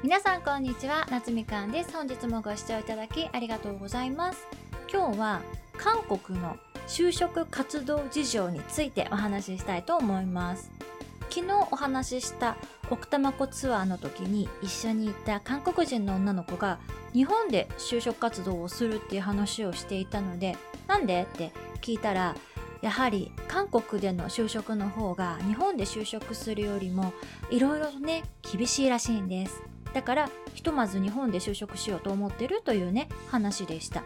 皆さんこんにちは夏みかんです。本日もご視聴いただきありがとうございます。今日は韓国の就職活動事情についてお話ししたいと思います。昨日お話しした奥多摩湖ツアーの時に一緒に行った韓国人の女の子が日本で就職活動をするっていう話をしていたのでなんでって聞いたらやはり韓国での就職の方が日本で就職するよりもいろいろね厳しいらしいんです。だからひとまず日本で就職しようと思ってるというね話でした。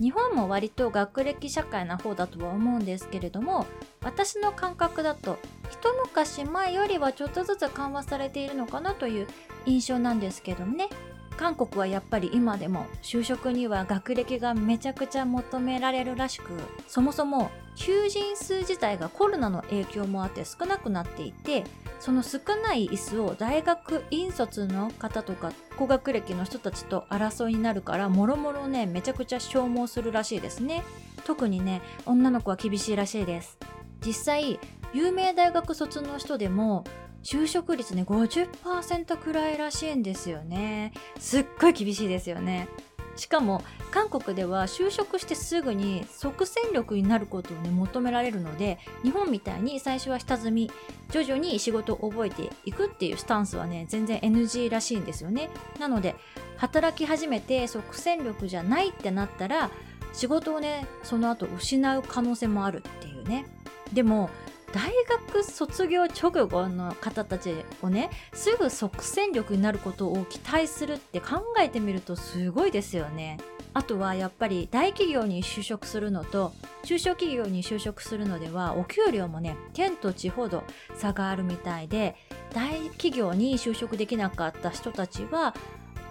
日本も割と学歴社会な方だとは思うんですけれども私の感覚だと一昔前よりはちょっとずつ緩和されているのかなという印象なんですけどね。韓国はやっぱり今でも就職には学歴がめちゃくちゃ求められるらしくそもそも求人数自体がコロナの影響もあって少なくなっていてその少ない椅子を大学院卒の方とか高学歴の人たちと争いになるからもろもろねめちゃくちゃ消耗するらしいですね。特にね女の子は厳しいらしいです。実際有名大学卒の人でも就職率ね50%くらいらしいんですよね。すっごい厳しいですよね。しかも韓国では就職してすぐに即戦力になることをね求められるので日本みたいに最初は下積み徐々に仕事を覚えていくっていうスタンスはね全然 NG らしいんですよね。なので働き始めて即戦力じゃないってなったら仕事をねその後失う可能性もあるっていうね。でも大学卒業直後の方たちをねすぐ即戦力になることを期待するって考えてみるとすごいですよね。あとはやっぱり大企業に就職するのと中小企業に就職するのではお給料もね県と地ほど差があるみたいで大企業に就職できなかった人たちは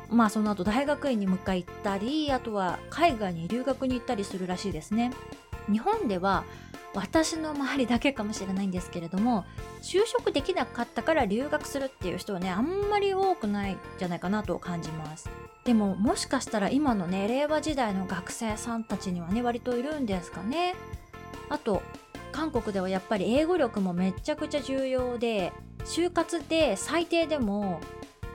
まあその後大学院に迎え行ったりあとは海外に留学に行ったりするらしいですね。日本では私の周りだけかもしれないんですけれども就職できなかったから留学するっていう人はねあんまり多くないんじゃないかなと感じます。でももしかしたら今のね令和時代の学生さんたちにはね割といるんですかね。あと韓国ではやっぱり英語力もめちゃくちゃ重要で就活で最低でも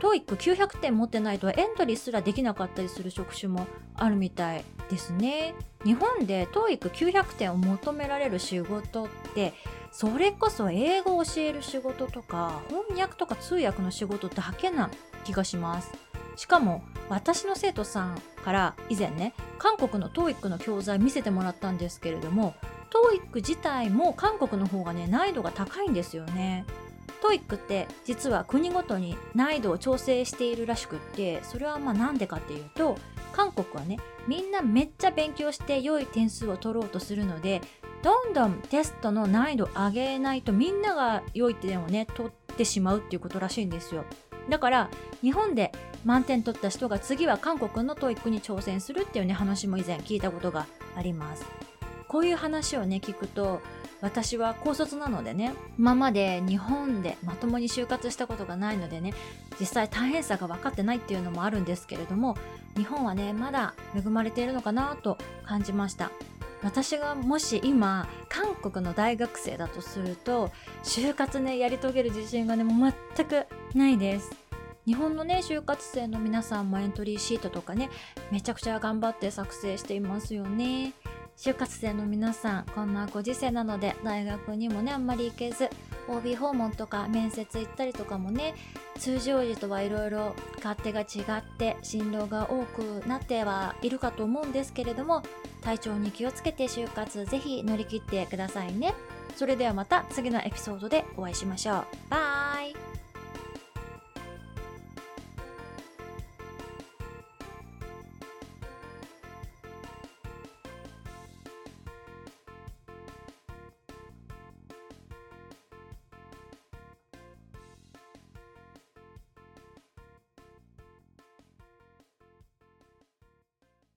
TOEIC900 点持ってないとエントリーすらできなかったりする職種もあるみたいですね。日本で TOEIC900 点を求められる仕事ってそれこそ英語を教える仕事とか翻訳とか通訳の仕事だけな気がします。しかも私の生徒さんから以前ね韓国の TOEIC の教材見せてもらったんですけれども TOEIC 自体も韓国の方がね難易度が高いんですよね。 TOEIC って実は国ごとに難易度を調整しているらしくってそれはまあなんでかっていうと韓国はねみんなめっちゃ勉強して良い点数を取ろうとするのでどんどんテストの難易度を上げないとみんなが良い点をね取ってしまうっていうことらしいんですよ。だから日本で満点取った人が次は韓国の TOEIC に挑戦するっていうね話も以前聞いたことがあります。こういう話をね聞くと私は高卒なのでね。今まで日本でまともに就活したことがないのでね。実際大変さが分かってないっていうのもあるんですけれども日本はねまだ恵まれているのかなと感じました。私がもし今韓国の大学生だとすると就活ねやり遂げる自信がね全くないです。日本のね就活生の皆さんもエントリーシートとかねめちゃくちゃ頑張って作成していますよね。就活生の皆さんこんなご時世なので大学にもねあんまり行けず OB 訪問とか面接行ったりとかもね通常時とはいろいろ勝手が違って進路が多くなってはいるかと思うんですけれども体調に気をつけて就活ぜひ乗り切ってくださいね。それではまた次のエピソードでお会いしましょう。バイ。